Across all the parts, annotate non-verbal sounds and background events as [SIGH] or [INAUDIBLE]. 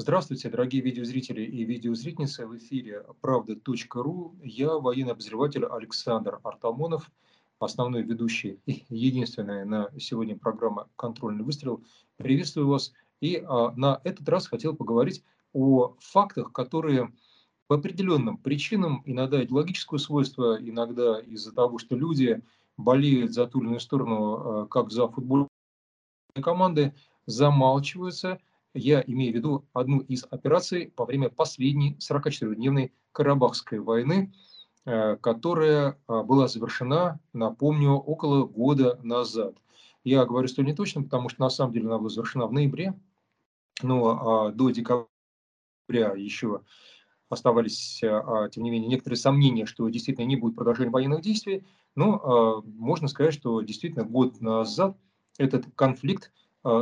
Здравствуйте, дорогие видеозрители и видеозрительницы. В эфире правда.ру. Я военный обозреватель Александр Артамонов, основной ведущий и единственная на сегодня программа «Контрольный выстрел». Приветствую вас. И а, на этот раз хотел поговорить о фактах, которые по определенным причинам, иногда идеологическое свойство, иногда из-за того, что люди болеют за ту или иную сторону, а, как за футбольные команды, замалчиваются – я имею в виду одну из операций во время последней 44-дневной Карабахской войны, э, которая а, была завершена, напомню, около года назад. Я говорю столь неточно, потому что на самом деле она была завершена в ноябре, но а, до декабря еще оставались, а, тем не менее, некоторые сомнения, что действительно не будет продолжения военных действий, но можно сказать, что действительно год назад этот конфликт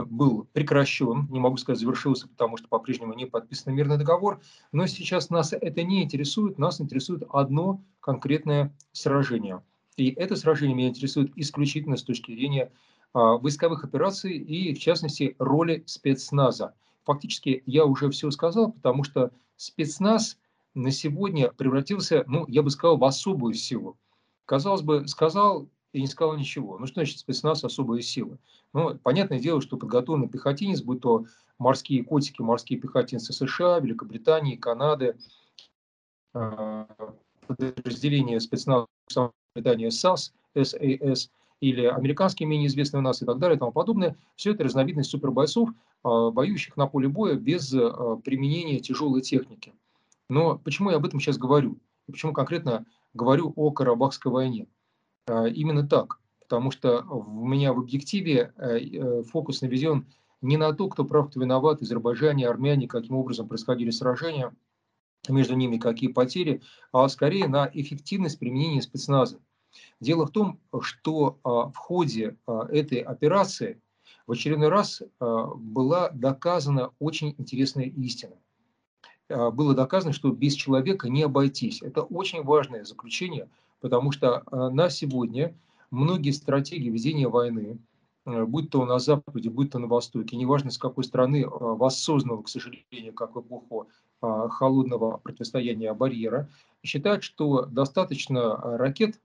был прекращен, не могу сказать завершился, потому что по-прежнему не подписан мирный договор, но сейчас нас это не интересует, нас интересует одно конкретное сражение. И это сражение меня интересует исключительно с точки зрения а, войсковых операций и, в частности, роли спецназа. Фактически я уже все сказал, потому что спецназ на сегодня превратился, ну, я бы сказал, в особую силу. Казалось бы, сказал и не сказал ничего. Ну что значит спецназ особые силы? Ну, понятное дело, что подготовленный пехотинец, будь то морские котики, морские пехотинцы США, Великобритании, Канады, а, подразделения спецназа Британии САС, САС, или американские, менее известные у нас и так далее и тому подобное, все это разновидность супербойцов, а, воюющих на поле боя без а, применения тяжелой техники. Но почему я об этом сейчас говорю? Почему конкретно говорю о Карабахской войне? А, именно так, потому что у меня в объективе э, э, фокус наведен не на то, кто прав, кто виноват, азербайджане, армяне, каким образом происходили сражения, между ними какие потери, а скорее на эффективность применения спецназа. Дело в том, что а, в ходе а, этой операции в очередной раз была доказана очень интересная истина. Было доказано, что без человека не обойтись. Это очень важное заключение – потому что э, на сегодня многие стратегии ведения войны, э, будь то на Западе, будь то на Востоке, неважно с какой страны, э, воссознанного, к сожалению, как эпоху холодного противостояния барьера, считают, что достаточно ракет,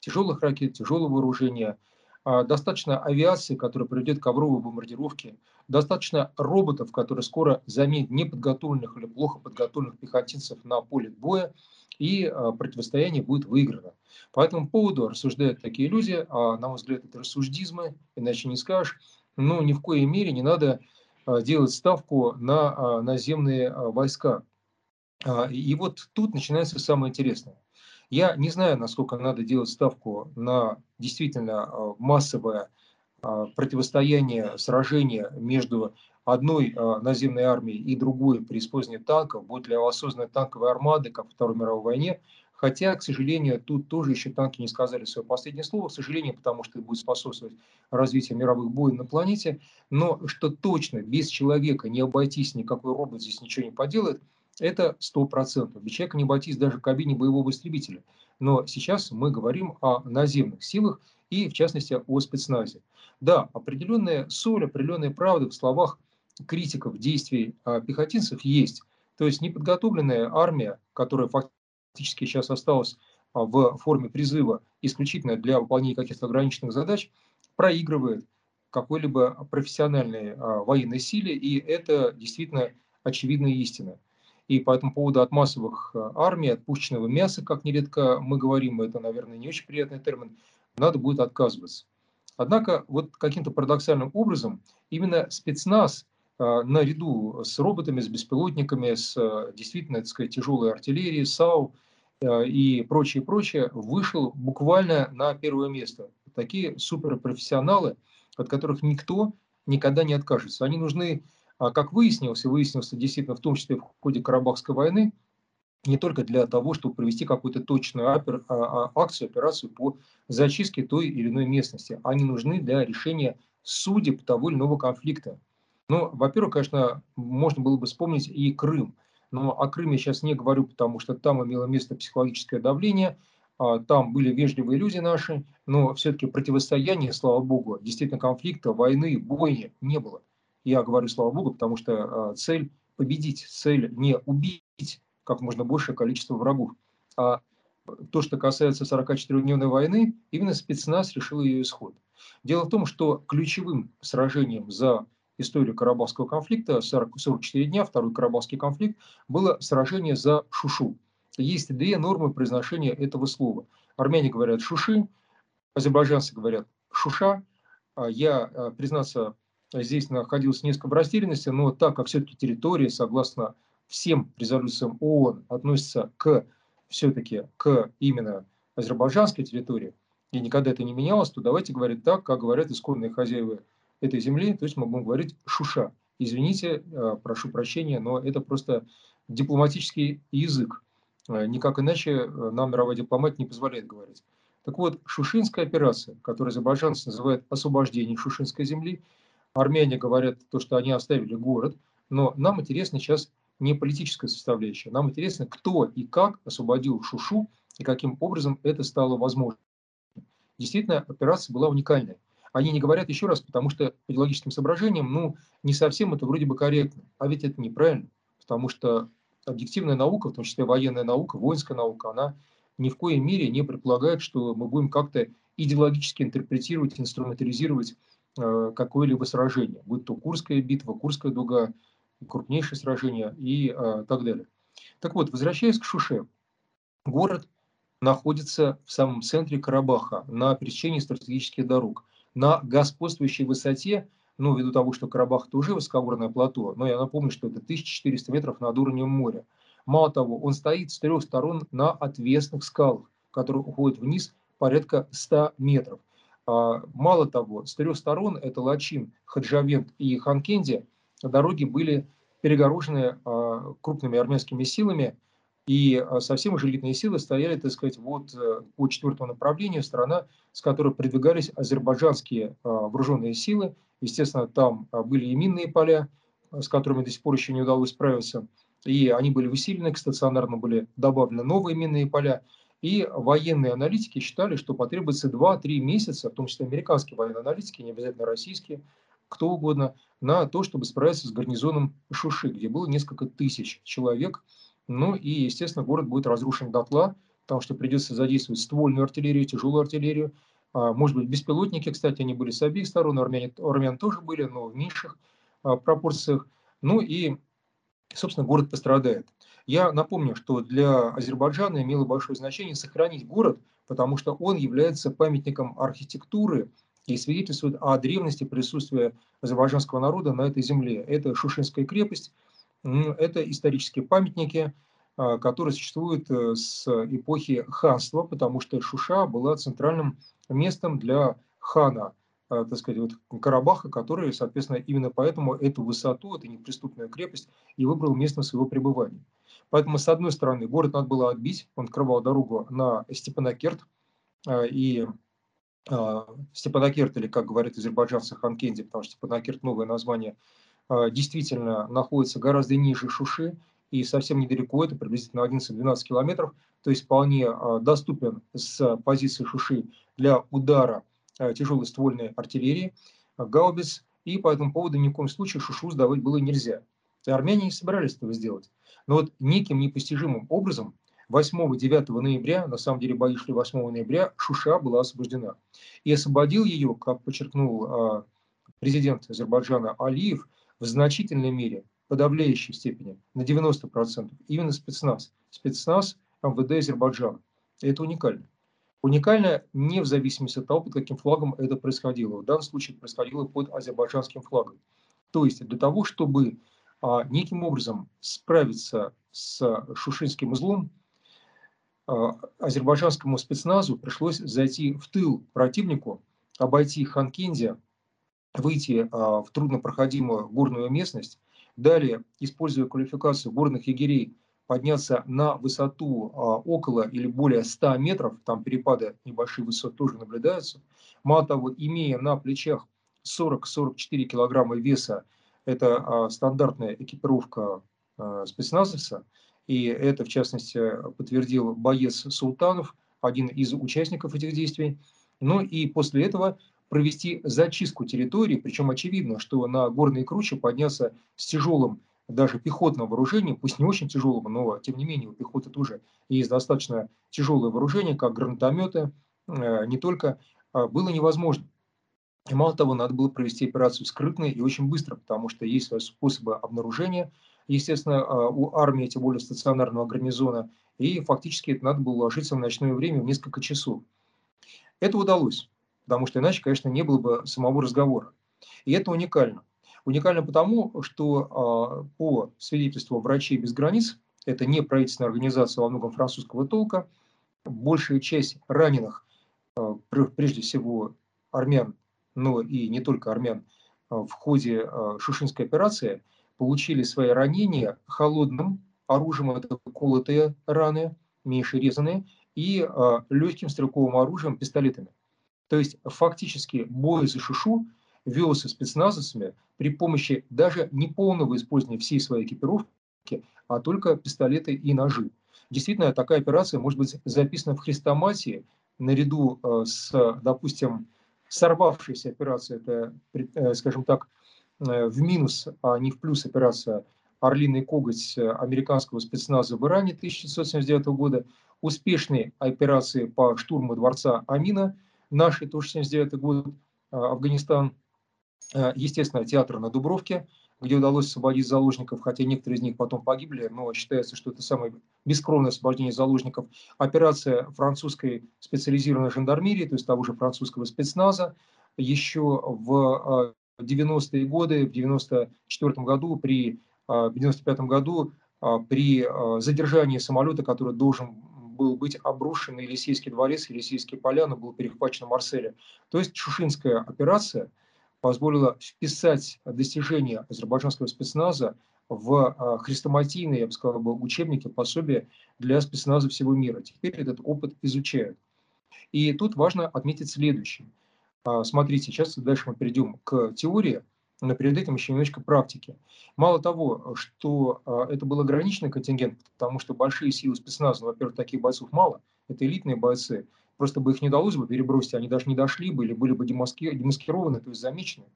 тяжелых ракет, тяжелого вооружения, достаточно авиации, которая приведет к ковровой бомбардировке, достаточно роботов, которые скоро заменят неподготовленных или плохо подготовленных пехотинцев на поле боя, и а, противостояние будет выиграно. По этому поводу рассуждают такие люди, а на мой взгляд это рассуждизмы, иначе не скажешь, но ни в коей мере не надо а, делать ставку на а, наземные войска. И вот тут начинается самое интересное. Я не знаю, насколько надо делать ставку на действительно массовое противостояние, сражение между одной э, наземной армии и другой при использовании танков, будет ли осознанной танковой армады, как в Второй мировой войне, Хотя, к сожалению, тут тоже еще танки не сказали свое последнее слово, к сожалению, потому что это будет способствовать развитию мировых боев на планете. Но что точно без человека не обойтись, никакой робот здесь ничего не поделает, это 100%. Без человека не обойтись даже в кабине боевого истребителя. Но сейчас мы говорим о наземных силах и, в частности, о спецназе. Да, определенная соль, определенная правда в словах критиков действий а, пехотинцев есть. То есть неподготовленная армия, которая фактически сейчас осталась а, в форме призыва исключительно для выполнения каких-то ограниченных задач, проигрывает какой-либо профессиональной а, военной силе, и это действительно очевидная истина. И по этому поводу от массовых армий, от пушечного мяса, как нередко мы говорим, это, наверное, не очень приятный термин, надо будет отказываться. Однако вот каким-то парадоксальным образом именно спецназ наряду с роботами, с беспилотниками, с а, действительно, так сказать, тяжелой артиллерией, САУ а, и прочее, прочее, вышел буквально на первое место. Такие суперпрофессионалы, от которых никто никогда не откажется. Они нужны, как выяснилось, и выяснилось действительно в том числе в ходе Карабахской войны, не только для того, чтобы провести какую-то точную акцию, операцию по зачистке той или иной местности. Они нужны для решения судеб того или иного конфликта. Ну, во-первых, конечно, можно было бы вспомнить и Крым. Но о Крыме сейчас не говорю, потому что там имело место психологическое давление, а, там были вежливые люди наши, но все-таки противостояния, слава богу, действительно конфликта, войны, бойни не было. Я говорю, слава богу, потому что цель победить, цель не убить как можно большее количество врагов. А то, что касается 44-дневной войны, именно спецназ решил ее исход. Дело в том, что ключевым сражением за историю Карабахского конфликта, 40, 44 дня, второй Карабахский конфликт, было сражение за Шушу. Есть две нормы произношения этого слова. Армяне говорят «шуши», азербайджанцы говорят «шуша». А я, а, признаться, здесь находился несколько в растерянности, но так как все-таки территория, согласно всем резолюциям ООН, относится к все-таки к именно азербайджанской территории, и никогда это не менялось, то давайте говорить так, как говорят исконные хозяева этой земли, то есть мы будем говорить «шуша». Извините, а, прошу прощения, но это просто дипломатический язык. А, никак иначе а, нам мировая дипломатия не позволяет говорить. Так вот, Шушинская операция, которую азербайджанцы называют освобождением Шушинской земли, армяне говорят то, что они оставили город, но нам интересно сейчас не политическая составляющая, нам интересно, кто и как освободил Шушу и каким образом это стало возможным. Действительно, операция была уникальная. Они не говорят еще раз, потому что по идеологическим соображениям, ну, не совсем это вроде бы корректно. А ведь это неправильно, потому что объективная наука, в том числе военная наука, воинская наука, она ни в коей мере не предполагает, что мы будем как-то идеологически интерпретировать, инструментализировать э, какое-либо сражение, будь то Курская битва, Курская дуга, крупнейшее сражение и э, так далее. Так вот, возвращаясь к Шуше, город находится в самом центре Карабаха, на пересечении стратегических дорог на господствующей высоте, ну, ввиду того, что Карабах тоже высокогорное плато, но я напомню, что это 1400 метров над уровнем моря. Мало того, он стоит с трех сторон на отвесных скалах, которые уходят вниз порядка 100 метров. А, мало того, с трех сторон, это Лачин, Хаджавент и Ханкенди, дороги были перегорожены а, крупными армянскими силами, и а, совсем уже элитные силы стояли, так сказать, вот э, по четвертому направлению, страна, с которой продвигались азербайджанские а, вооруженные силы. Естественно, там а, были и минные поля, с которыми до сих пор еще не удалось справиться. И они были усилены, к стационарно были добавлены новые минные поля. И военные аналитики считали, что потребуется 2-3 месяца, в том числе американские военные аналитики, не обязательно российские, кто угодно, на то, чтобы справиться с гарнизоном Шуши, где было несколько тысяч человек, ну и, естественно, город будет разрушен дотла, потому что придется задействовать ствольную артиллерию, тяжелую артиллерию. А, может быть, беспилотники, кстати, они были с обеих сторон, армяне, армян тоже были, но в меньших а, пропорциях. Ну и, собственно, город пострадает. Я напомню, что для Азербайджана имело большое значение сохранить город, потому что он является памятником архитектуры и свидетельствует о древности присутствия азербайджанского народа на этой земле. Это Шушинская крепость, это исторические памятники, а, которые существуют э, с эпохи ханства, потому что Шуша была центральным местом для хана, а, так сказать, вот Карабаха, который, соответственно, именно поэтому эту высоту, эту неприступную крепость и выбрал местом своего пребывания. Поэтому, с одной стороны, город надо было отбить, он открывал дорогу на Степанакерт, а, и Степанакерт, или, как говорят азербайджанцы, Ханкенди, потому что Степанакерт – новое название – действительно находится гораздо ниже Шуши и совсем недалеко, это приблизительно 11-12 километров, то есть вполне а, доступен с позиции Шуши для удара а, тяжелой ствольной артиллерии, гаубиц, и по этому поводу ни в коем случае Шушу сдавать было нельзя. И армяне не собирались этого сделать. Но вот неким непостижимым образом 8-9 ноября, на самом деле бои шли 8 ноября, Шуша была освобождена. И освободил ее, как подчеркнул президент Азербайджана Алиев, в значительной мере, подавляющей степени, на 90%, именно спецназ. Спецназ МВД Азербайджана. Это уникально. Уникально не в зависимости от того, под каким флагом это происходило. В данном случае происходило под азербайджанским флагом. То есть для того, чтобы а, неким образом справиться с шушинским узлом, а, азербайджанскому спецназу пришлось зайти в тыл противнику, обойти Ханкенди, выйти а, в труднопроходимую горную местность, далее, используя квалификацию горных егерей, подняться на высоту а, около или более 100 метров, там перепады небольшие высоты тоже наблюдаются. Мало того, имея на плечах 40-44 килограмма веса, это а, стандартная экипировка спецназовца, и это, в частности, подтвердил боец Султанов, один из участников этих действий. Ну и после этого провести зачистку территории, причем очевидно, что на горные кручи подняться с тяжелым даже пехотным вооружением, пусть не очень тяжелым, но тем не менее у пехоты тоже есть достаточно тяжелое вооружение, как гранатометы, э, не только, а, было невозможно. И мало того, надо было провести операцию скрытно и очень быстро, потому что есть способы обнаружения, естественно, а, у армии, тем более стационарного гарнизона, и фактически это надо было ложиться в ночное время в несколько часов. Это удалось, потому что иначе, конечно, не было бы самого разговора. И это уникально. Уникально потому, что а, по свидетельству «Врачей без границ», это не правительственная организация во многом французского толка, большая часть раненых, а, прежде всего армян, но и не только армян, а, в ходе Шушинской операции получили свои ранения холодным оружием, это колотые раны, меньше резанные, и легким стрелковым оружием, пистолетами. То есть фактически бой за Шушу велся спецназовцами при помощи даже не полного использования всей своей экипировки, а только пистолеты и ножи. Действительно, такая операция может быть записана в хрестоматии наряду э, с, допустим, сорвавшейся операцией, это, э, скажем так, э, в минус, а не в плюс операция «Орлиный коготь» американского спецназа в Иране 1979 года, успешной операции по штурму дворца Амина, нашей 1979 год, Афганистан, Э, естественно, театр на Дубровке, где удалось освободить заложников, хотя некоторые из них потом погибли, но считается, что это самое бескровное освобождение заложников. Операция французской специализированной жандармерии, то есть того же французского спецназа, еще в 90-е э, годы, в 94 году, при, э, в 95 году, при задержании самолета, который должен был быть обрушен Елисейский дворец, Елисейские поляны, был перехвачен Марселе. То есть Шушинская операция – позволило вписать достижения азербайджанского спецназа в а, хрестоматийные, я бы сказал, учебники, пособия для спецназа всего мира. Теперь этот опыт изучают. И тут важно отметить следующее. А, смотрите, сейчас дальше мы перейдем к теории, но перед этим еще немножко практики. Мало того, что а, это был ограниченный контингент, потому что большие силы спецназа, во-первых, таких бойцов мало, это элитные бойцы, просто бы их не удалось бы перебросить, они даже не дошли бы или были бы демаскированы, то есть замечены.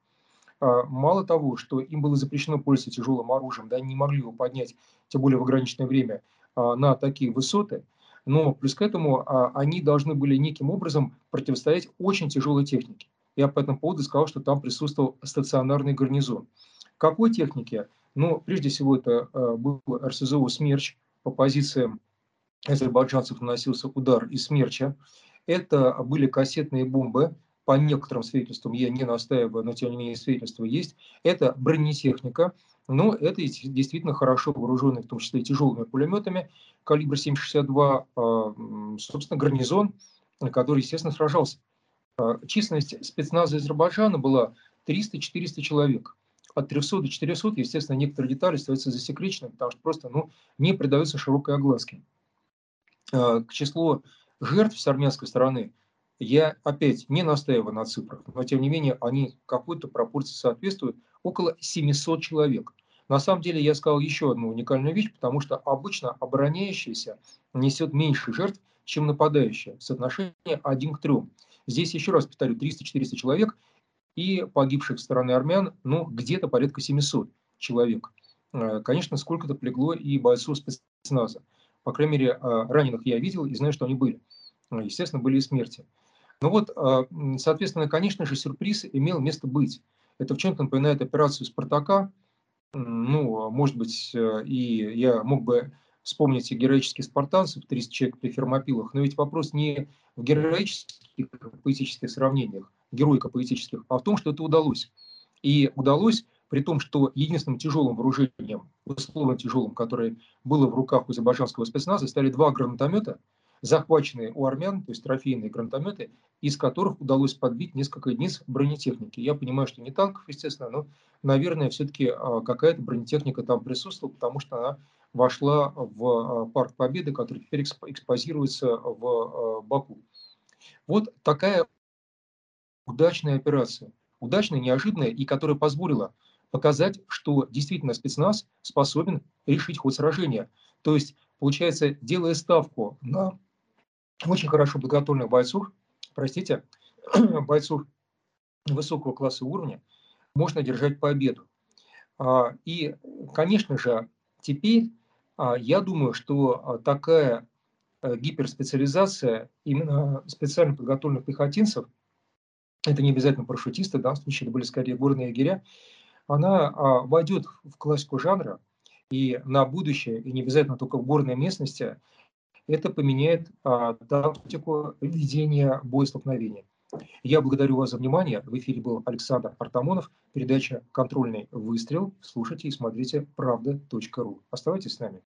А, мало того, что им было запрещено пользоваться тяжелым оружием, да, они не могли его поднять, тем более в ограниченное время, а, на такие высоты, но плюс к этому они должны были неким образом противостоять очень тяжелой технике. Я по этому поводу сказал, что там присутствовал стационарный гарнизон. Какой техники? Ну, прежде всего, это был РСЗО «Смерч». По позициям азербайджанцев наносился удар из «Смерча». Это были кассетные бомбы, по некоторым свидетельствам, я не настаиваю, но тем не менее свидетельства есть. Это бронетехника, но это действительно хорошо вооруженные, в том числе тяжелыми пулеметами калибра 7,62, а, собственно, гарнизон, который, естественно, сражался. А, численность спецназа Азербайджана была 300-400 человек. От 300 до 400, естественно, некоторые детали остаются засекреченными, потому что просто ну, не придаются широкой огласке. А, к числу жертв с армянской стороны я опять не настаиваю на цифрах, но тем не менее они какой-то пропорции соответствуют, около 700 человек. На самом деле я сказал еще одну уникальную вещь, потому что обычно обороняющийся несет меньше жертв, чем нападающий. Соотношение 1 к 3. Здесь еще раз повторю, 300-400 человек и погибших стороны армян, ну, где-то порядка 700 человек. Э, конечно, сколько-то полегло и бойцов спецназа. По крайней мере, а, раненых я видел и знаю, что они были. Ну, естественно, были и смерти. Ну вот, соответственно, конечно же, сюрприз имел место быть. Это в чем-то напоминает операцию «Спартака». Ну, может быть, э, и я мог бы вспомнить и героических спартанцев, 30 человек при фермопилах, но ведь вопрос не в героических поэтических сравнениях, героико-поэтических, а в том, что это удалось. И удалось при том, что единственным тяжелым вооружением, условно тяжелым, которое было в руках у азербайджанского спецназа, стали два гранатомета, захваченные у армян, то есть трофейные гранатометы, из которых удалось подбить несколько единиц бронетехники. Я понимаю, что не танков, естественно, но, наверное, все-таки а, какая-то бронетехника там присутствовала, потому что она вошла в а, парк Победы, который теперь экспозируется в а, Баку. Вот такая удачная операция. Удачная, неожиданная, и которая позволила показать, что действительно спецназ способен решить ход сражения. То есть, получается, делая ставку на очень хорошо подготовленных бойцов, простите, [CLEARS THROAT] бойцов высокого класса уровня можно держать победу. А, и, конечно же, теперь я думаю, что такая э, гиперспециализация именно специально подготовленных пехотинцев, это не обязательно парашютисты, в данном случае это были скорее горные егеря, она войдет в классику жанра, и на будущее, и не обязательно только в горной местности, это поменяет а, тактику ведения боестолкновения. Я благодарю вас за внимание. В эфире был Александр Артамонов, передача «Контрольный выстрел». Слушайте и смотрите правда.ру. Оставайтесь с нами.